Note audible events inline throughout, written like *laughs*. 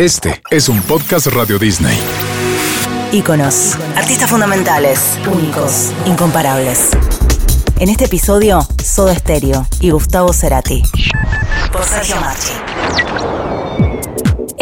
Este es un podcast Radio Disney. Íconos, artistas fundamentales, únicos, incomparables. En este episodio, Soda Stereo y Gustavo Cerati. Por Sergio Marchi.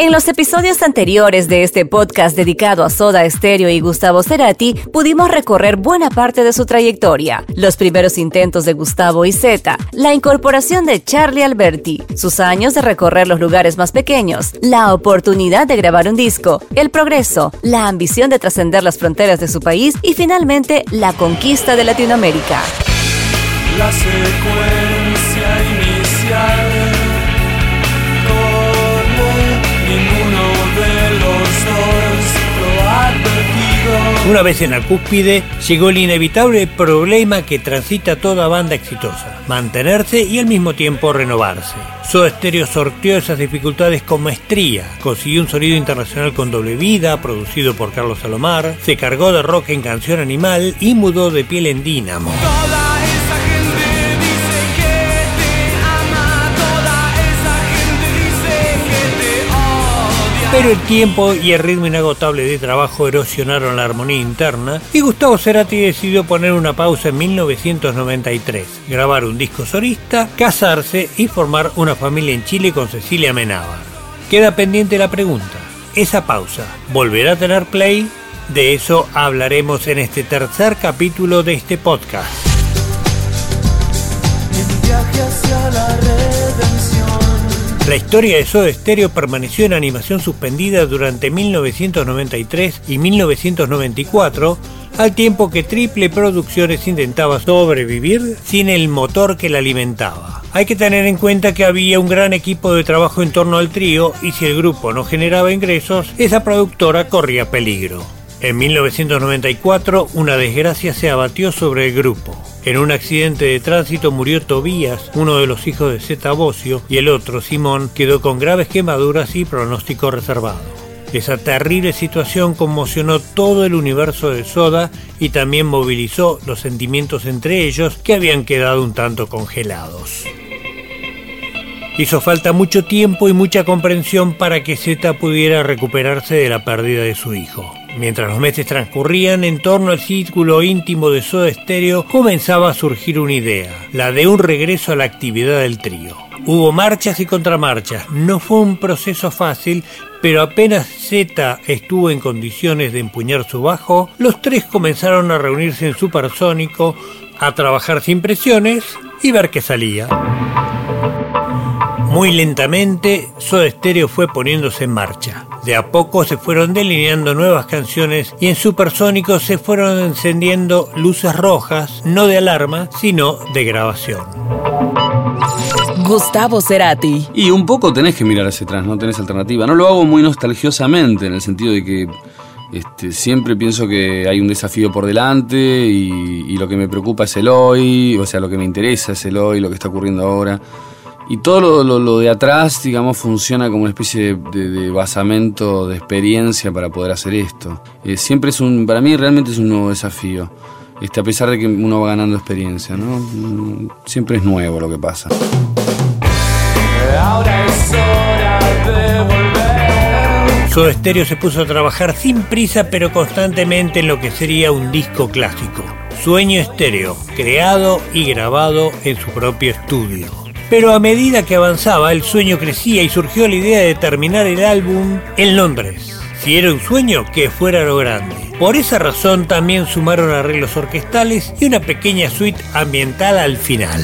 En los episodios anteriores de este podcast dedicado a Soda Stereo y Gustavo Cerati, pudimos recorrer buena parte de su trayectoria, los primeros intentos de Gustavo y Zeta, la incorporación de Charlie Alberti, sus años de recorrer los lugares más pequeños, la oportunidad de grabar un disco, el progreso, la ambición de trascender las fronteras de su país y finalmente la conquista de Latinoamérica. La secuencia inicial Una vez en la cúspide, llegó el inevitable problema que transita toda banda exitosa, mantenerse y al mismo tiempo renovarse. Soda Stereo sorteó esas dificultades con maestría, consiguió un sonido internacional con doble vida, producido por Carlos Salomar, se cargó de rock en Canción Animal y mudó de piel en Dínamo. Pero el tiempo y el ritmo inagotable de trabajo erosionaron la armonía interna y Gustavo Cerati decidió poner una pausa en 1993, grabar un disco solista, casarse y formar una familia en Chile con Cecilia Menábar. Queda pendiente la pregunta, ¿esa pausa volverá a tener play? De eso hablaremos en este tercer capítulo de este podcast. En viaje hacia la redención. La historia de Soda Stereo permaneció en animación suspendida durante 1993 y 1994, al tiempo que Triple Producciones intentaba sobrevivir sin el motor que la alimentaba. Hay que tener en cuenta que había un gran equipo de trabajo en torno al trío y si el grupo no generaba ingresos, esa productora corría peligro. En 1994, una desgracia se abatió sobre el grupo. En un accidente de tránsito murió Tobías, uno de los hijos de Zeta Bocio, y el otro, Simón, quedó con graves quemaduras y pronóstico reservado. Esa terrible situación conmocionó todo el universo de Soda y también movilizó los sentimientos entre ellos que habían quedado un tanto congelados. Hizo falta mucho tiempo y mucha comprensión para que Zeta pudiera recuperarse de la pérdida de su hijo. Mientras los meses transcurrían, en torno al círculo íntimo de Soda Stereo comenzaba a surgir una idea, la de un regreso a la actividad del trío. Hubo marchas y contramarchas, no fue un proceso fácil, pero apenas Z estuvo en condiciones de empuñar su bajo, los tres comenzaron a reunirse en Supersónico, a trabajar sin presiones y ver qué salía. Muy lentamente, Soda Stereo fue poniéndose en marcha. De a poco se fueron delineando nuevas canciones y en Supersónico se fueron encendiendo luces rojas, no de alarma, sino de grabación. Gustavo Cerati. Y un poco tenés que mirar hacia atrás, no tenés alternativa. No lo hago muy nostalgiosamente, en el sentido de que este, siempre pienso que hay un desafío por delante y, y lo que me preocupa es el hoy, o sea, lo que me interesa es el hoy, lo que está ocurriendo ahora. Y todo lo, lo- lo de atrás, digamos, funciona como una especie de, de- de basamento de experiencia para poder hacer esto. Eh, siempre es un, para mí realmente es un nuevo desafío. Este, a pesar de que uno va ganando experiencia, ¿no? Mm, Siempre es nuevo lo que pasa. Ahora es hora de volver. Soda Stereo se puso a trabajar sin prisa pero constantemente en lo que sería un disco clásico. Sueño Estéreo, creado y grabado en su propio estudio. Pero a medida que avanzaba, el sueño crecía y surgió la idea de terminar el álbum en Londres. Si era un sueño, que fuera lo grande. Por esa razón también sumaron arreglos orquestales y una pequeña suite ambiental al final.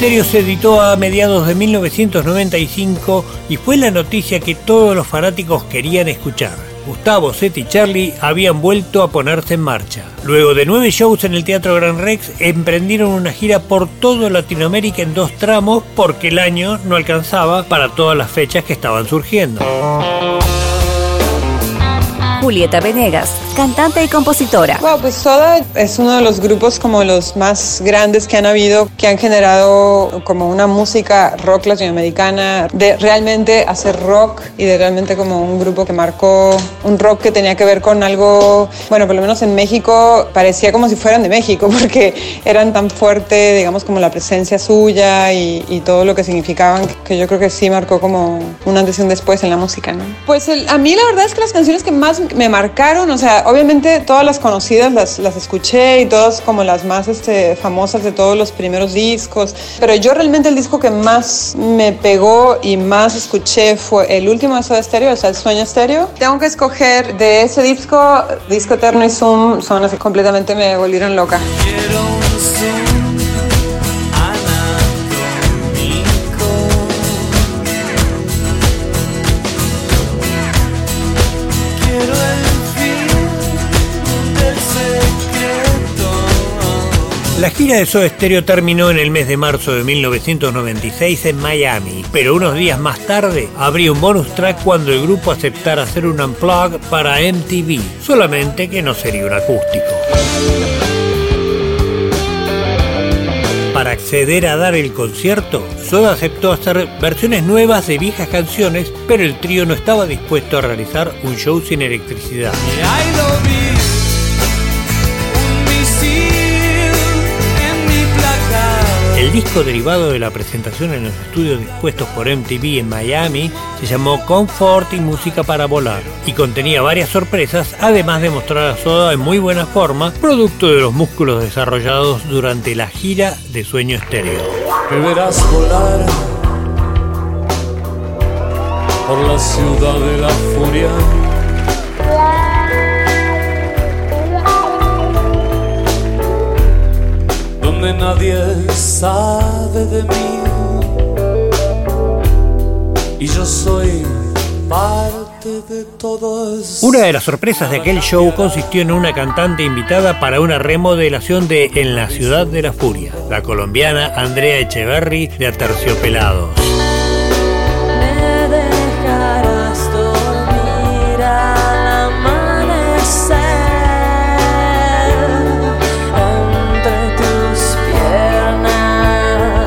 Estéreo se editó a mediados de 1995 y fue la noticia que todos los fanáticos querían escuchar. Gustavo, Seth y Charlie habían vuelto a ponerse en marcha. Luego de nueve shows en el Teatro Gran Rex, emprendieron una gira por toda Latinoamérica en dos tramos porque el año no alcanzaba para todas las fechas que estaban surgiendo. Julieta Venegas, cantante y compositora. Wow, pues Soda es uno de los grupos como los más grandes que han habido, que han generado como una música rock latinoamericana, de realmente hacer rock y de realmente como un grupo que marcó un rock que tenía que ver con algo, bueno, por lo menos en México parecía como si fueran de México, *laughs* porque eran tan fuerte, digamos, como la presencia suya y, y todo lo que significaban, que yo creo que sí marcó como un antes y un después en la música, ¿no? Pues el- a mí la verdad es que las canciones que más me marcaron, o sea, obviamente todas las conocidas las, las escuché y todas como las más este, famosas de todos los primeros discos, pero yo realmente el disco que más me pegó y más escuché fue el último de Soda Stereo, o sea, El Sueño Stereo. Tengo que escoger de ese disco, Disco Eterno y Zoom, son así completamente me volvieron loca. Quiero La gira de Soda Stereo terminó en el mes de marzo de 1996 en Miami, pero unos días más tarde habría un bonus track cuando el grupo aceptara hacer un unplug para MTV, solamente que no sería un acústico. Para acceder a dar el concierto, Soda aceptó hacer versiones nuevas de viejas canciones, pero el trío no estaba dispuesto a realizar un show sin electricidad. El disco derivado de la presentación en los estudios dispuestos por MTV en Miami se llamó Comfort y Música para Volar y contenía varias sorpresas, además de mostrar a Soda en muy buena forma, producto de los músculos desarrollados durante la gira de Sueño Estéreo. Verás volar por la ciudad de la furia. Nadie sabe de mí. Y yo soy parte de. Una de las sorpresas de aquel show consistió en una cantante invitada para una remodelación de En la Ciudad de la Furia, la colombiana Andrea Echeverry de Aterciopelados.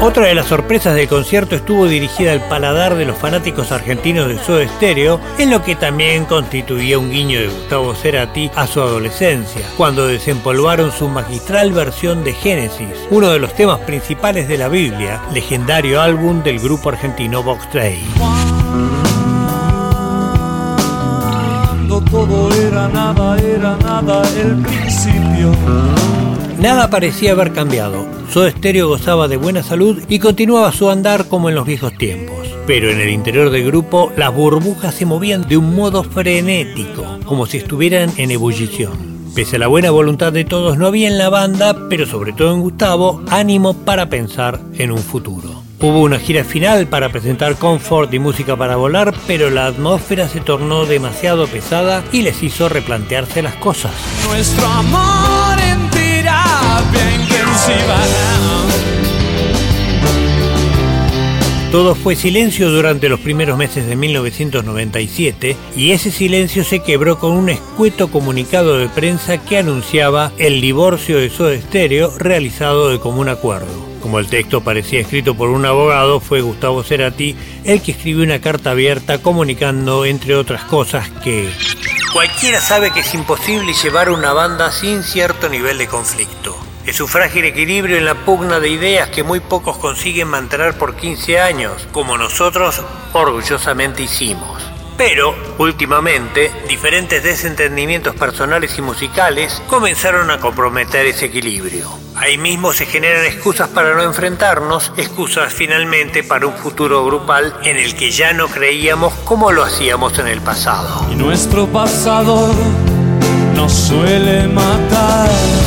Otra de las sorpresas del concierto estuvo dirigida al paladar de los fanáticos argentinos de Soda Stereo, en lo que también constituía un guiño de Gustavo Cerati a su adolescencia, cuando desempolvaron su magistral versión de Génesis, uno de los temas principales de la Biblia, legendario álbum del grupo argentino Box Day. Todo era nada, era nada el principio. Nada parecía haber cambiado. Soda Stereo gozaba de buena salud y continuaba su andar como en los viejos tiempos. Pero en el interior del grupo las burbujas se movían de un modo frenético, como si estuvieran en ebullición. Pese a la buena voluntad de todos, no había en la banda, pero sobre todo en Gustavo, ánimo para pensar en un futuro. Hubo una gira final para presentar Comfort y música para volar, pero la atmósfera se tornó demasiado pesada y les hizo replantearse las cosas. Nuestro amor. Todo fue silencio durante los primeros meses de 1997 y ese silencio se quebró con un escueto comunicado de prensa que anunciaba el divorcio de Soda Stereo realizado de común acuerdo. Como el texto parecía escrito por un abogado, fue Gustavo Cerati el que escribió una carta abierta comunicando, entre otras cosas, que cualquiera sabe que es imposible llevar una banda sin cierto nivel de conflicto. Es un frágil equilibrio en la pugna de ideas que muy pocos consiguen mantener por 15 años, como nosotros orgullosamente hicimos. Pero, últimamente, diferentes desentendimientos personales y musicales comenzaron a comprometer ese equilibrio. Ahí mismo se generan excusas para no enfrentarnos, excusas finalmente para un futuro grupal en el que ya no creíamos como lo hacíamos en el pasado. Y nuestro pasado nos suele matar.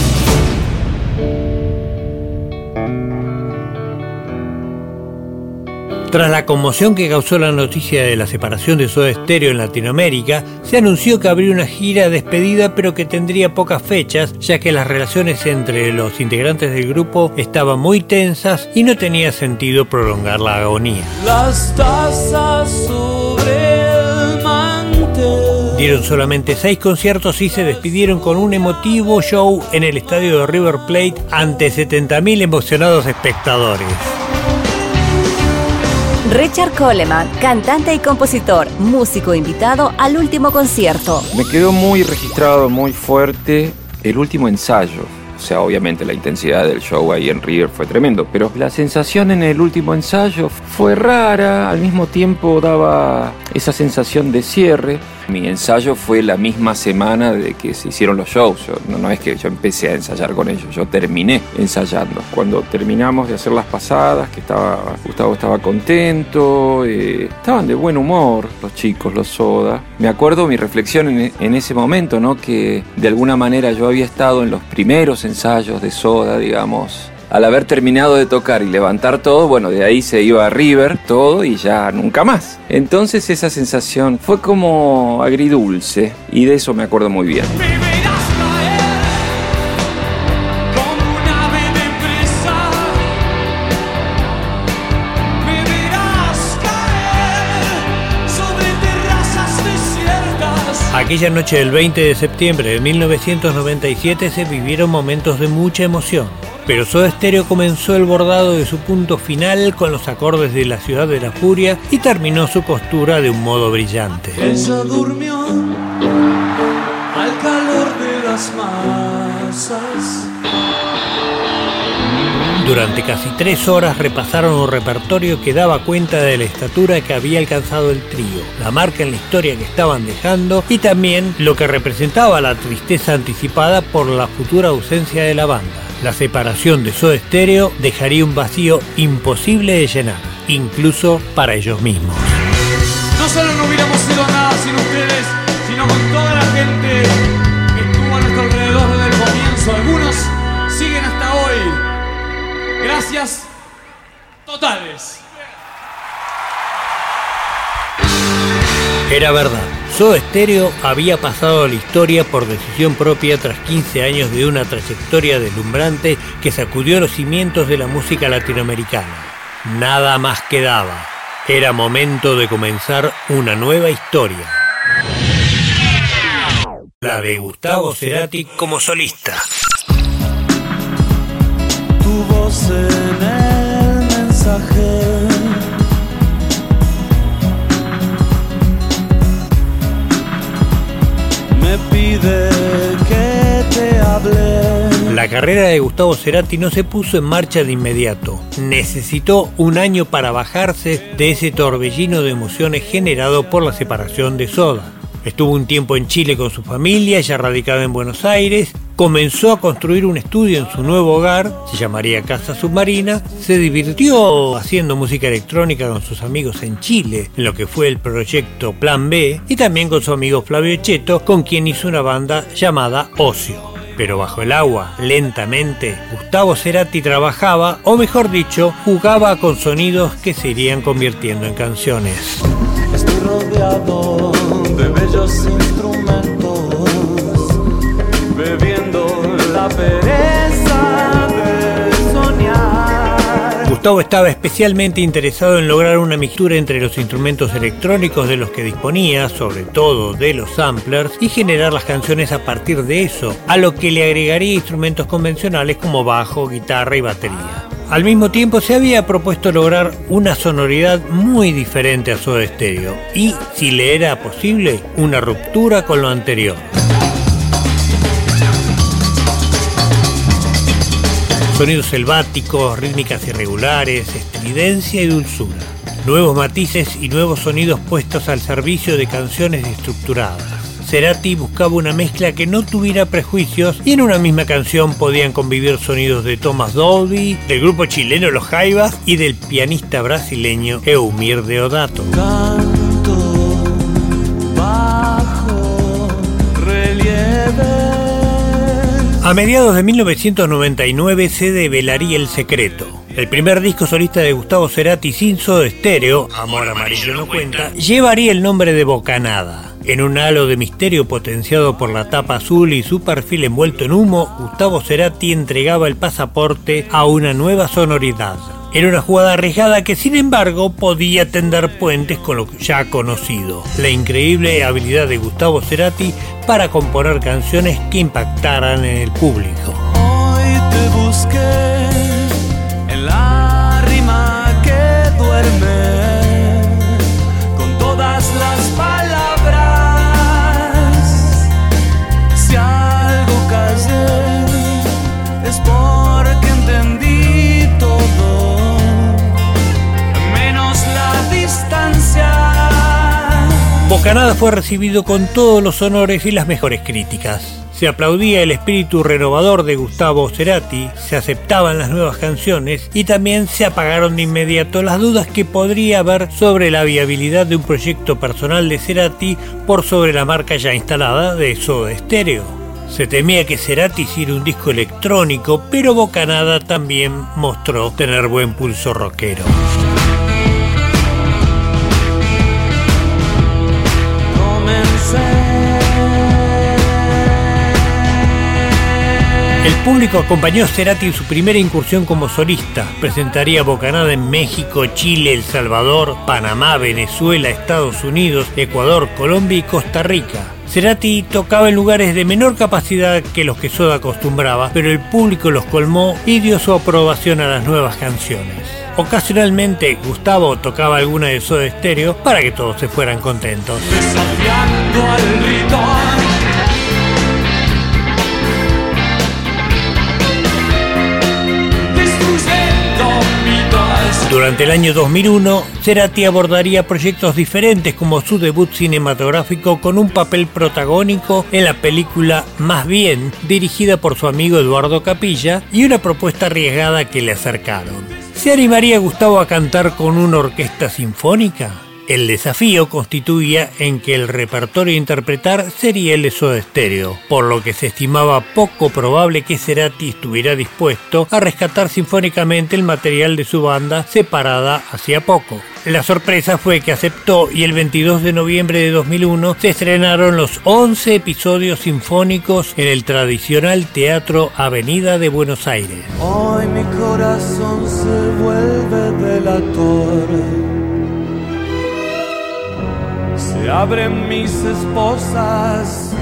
Tras la conmoción que causó la noticia de la separación de Soda Stereo en Latinoamérica, se anunció que habría una gira de despedida pero que tendría pocas fechas, ya que las relaciones entre los integrantes del grupo estaban muy tensas y no tenía sentido prolongar la agonía. Las tazas sobre el mantel. Dieron solamente seis conciertos y se despidieron con un emotivo show en el estadio de River Plate ante 70.000 emocionados espectadores. Richard Coleman, cantante y compositor, músico invitado al último concierto. Me quedó muy registrado, muy fuerte el último ensayo. O sea, obviamente la intensidad del show ahí en River fue tremendo, pero la sensación en el último ensayo fue rara, al mismo tiempo daba esa sensación de cierre. Mi ensayo fue la misma semana de que se hicieron los shows. Yo- no, no es que yo empecé a ensayar con ellos, yo terminé ensayando. Cuando terminamos de hacer las pasadas, que estaba Gustavo estaba contento, eh, estaban de buen humor los chicos, los Soda. Me acuerdo mi reflexión en, en ese momento, ¿no? Que de alguna manera yo había estado en los primeros ensayos de Soda, digamos, al haber terminado de tocar y levantar todo, bueno, de ahí se iba a River todo y ya nunca más. Entonces esa sensación fue como agridulce y de eso me acuerdo muy bien. Terrazas desiertas. Aquella noche del 20 de septiembre de 1997 se vivieron momentos de mucha emoción. Pero Soda Stereo comenzó el bordado de su punto final con los acordes de La Ciudad de la Furia y terminó su costura de un modo brillante. Ella durmió al calor de las masas. Durante casi tres horas repasaron un repertorio que daba cuenta de la estatura que había alcanzado el trío, la marca en la historia que estaban dejando y también lo que representaba la tristeza anticipada por la futura ausencia de la banda. La separación de Soda Stereo dejaría un vacío imposible de llenar, incluso para ellos mismos. No solo no hubiéramos sido nada sin ustedes, sino con toda la gente que estuvo a nuestro alrededor desde el comienzo. Algunos siguen hasta hoy. Gracias totales. Era verdad. Soda Stereo había pasado a la historia por decisión propia tras 15 años de una trayectoria deslumbrante que sacudió los cimientos de la música latinoamericana. Nada más quedaba. Era momento de comenzar una nueva historia. La de Gustavo Cerati como solista. tu voz La carrera de Gustavo Cerati no se puso en marcha de inmediato. Necesitó un año para bajarse de ese torbellino de emociones generado por la separación de Soda. Estuvo un tiempo en Chile con su familia, ya radicada en Buenos Aires, comenzó a construir un estudio en su nuevo hogar, se llamaría Casa Submarina, se divirtió haciendo música electrónica con sus amigos en Chile, en lo que fue el proyecto Plan B, y también con su amigo Flavio Cheto, con quien hizo una banda llamada Ocio. Pero bajo el agua, lentamente, Gustavo Cerati trabajaba, o mejor dicho, jugaba con sonidos que se irían convirtiendo en canciones. Estoy rodeado de bellos Gustavo estaba especialmente interesado en lograr una mixtura entre los instrumentos electrónicos de los que disponía, sobre todo de los samplers, y generar las canciones a partir de eso, a lo que le agregaría instrumentos convencionales como bajo, guitarra y batería. Al mismo tiempo se había propuesto lograr una sonoridad muy diferente a Soda Stereo y, si le era posible, una ruptura con lo anterior. Sonidos selváticos, rítmicas irregulares, estridencia y dulzura. Nuevos matices y nuevos sonidos puestos al servicio de canciones estructuradas. Cerati buscaba una mezcla que no tuviera prejuicios y en una misma canción podían convivir sonidos de Thomas Dolby, del grupo chileno Los Jaivas y del pianista brasileño Eumir Deodato. A mediados de 1999 se develaría El Secreto. El primer disco solista de Gustavo Cerati sin Soda Stereo, Amor Amarillo no cuenta, llevaría el nombre de Bocanada. En un halo de misterio potenciado por la tapa azul y su perfil envuelto en humo, Gustavo Cerati entregaba el pasaporte a una nueva sonoridad. Era una jugada arriesgada que sin embargo podía tender puentes con lo ya conocido, la increíble habilidad de Gustavo Cerati para componer canciones que impactaran en el público. Hoy te busqué Bocanada fue recibido con todos los honores y las mejores críticas. Se aplaudía el espíritu renovador de Gustavo Cerati, se aceptaban las nuevas canciones y también se apagaron de inmediato las dudas que podría haber sobre la viabilidad de un proyecto personal de Cerati por sobre la marca ya instalada de Soda Stereo. Se temía que Cerati hiciera un disco electrónico, pero Bocanada también mostró tener buen pulso rockero. El público acompañó a Cerati en su primera incursión como solista. Presentaría Bocanada en México, Chile, El Salvador, Panamá, Venezuela, Estados Unidos, Ecuador, Colombia y Costa Rica. Cerati tocaba en lugares de menor capacidad que los que Soda acostumbraba, pero el público los colmó y dio su aprobación a las nuevas canciones. Ocasionalmente Gustavo tocaba alguna de Soda Stereo para que todos se fueran contentos. Desafiando al ritual. Durante el año 2001, Cerati abordaría proyectos diferentes como su debut cinematográfico con un papel protagónico en la película Más bien, dirigida por su amigo Eduardo Capilla, y una propuesta arriesgada que le acercaron. ¿Se animaría Gustavo a cantar con una orquesta sinfónica? El desafío constituía en que el repertorio a interpretar sería el de Soda Stereo, por lo que se estimaba poco probable que Cerati estuviera dispuesto a rescatar sinfónicamente el material de su banda separada hacía poco. La sorpresa fue que aceptó y el 22 de noviembre de 2001 se estrenaron los 11 episodios sinfónicos en el tradicional Teatro Avenida de Buenos Aires. Mi corazón se vuelve. Se abren mis esposas.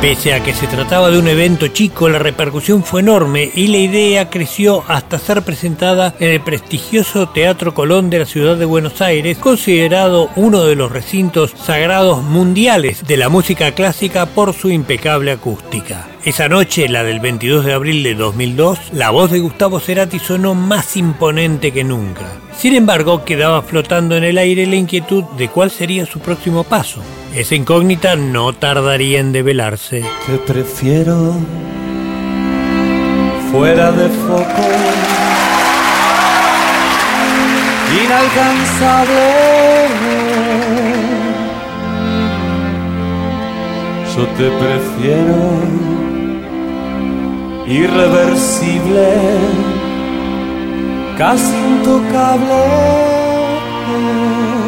Pese a que se trataba de un evento chico, la repercusión fue enorme y la idea creció hasta ser presentada en el prestigioso Teatro Colón de la ciudad de Buenos Aires, considerado uno de los recintos sagrados mundiales de la música clásica por su impecable acústica. Esa noche, la del 22 de abril de 2002, la voz de Gustavo Cerati sonó más imponente que nunca. Sin embargo, quedaba flotando en el aire la inquietud de cuál sería su próximo paso. Esa incógnita no tardaría en develarse. Te prefiero fuera de foco. Inalcanzable. Yo te prefiero irreversible, casi intocable.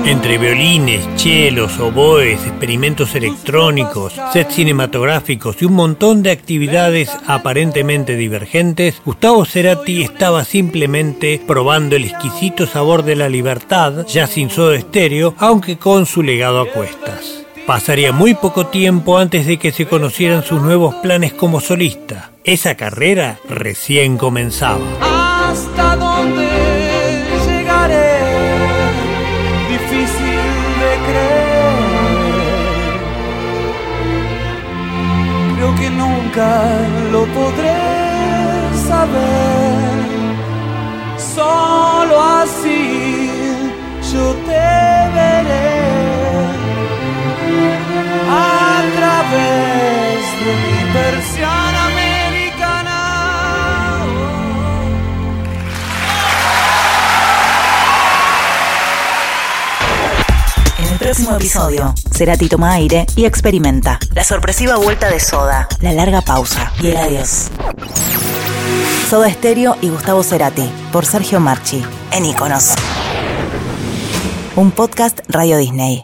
Entre violines, chelos, oboes, experimentos electrónicos, sets cinematográficos y un montón de actividades aparentemente divergentes, Gustavo Cerati estaba simplemente probando el exquisito sabor de la libertad, ya sin soda estéreo, aunque con su legado a cuestas. Pasaría muy poco tiempo antes de que se conocieran sus nuevos planes como solista. Esa carrera recién comenzaba. hasta dónde llegaré. Difícil de creer. Creo que nunca lo podré saber. En el próximo episodio, Cerati toma aire y experimenta. La sorpresiva vuelta de Soda, la larga pausa y el adiós. Soda Stereo y Gustavo Cerati, por Sergio Marchi, en Iconos. Un podcast Radio Disney.